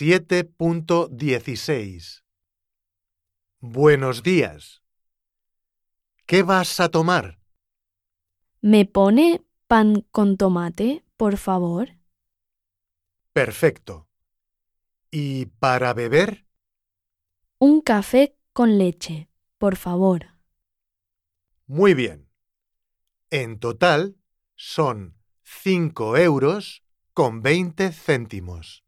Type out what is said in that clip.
7.16 Buenos días. ¿Qué vas a tomar? ¿Me pone pan con tomate, por favor? Perfecto. ¿Y para beber? Un café con leche, por favor. Muy bien. En total son 5 euros con 20 céntimos.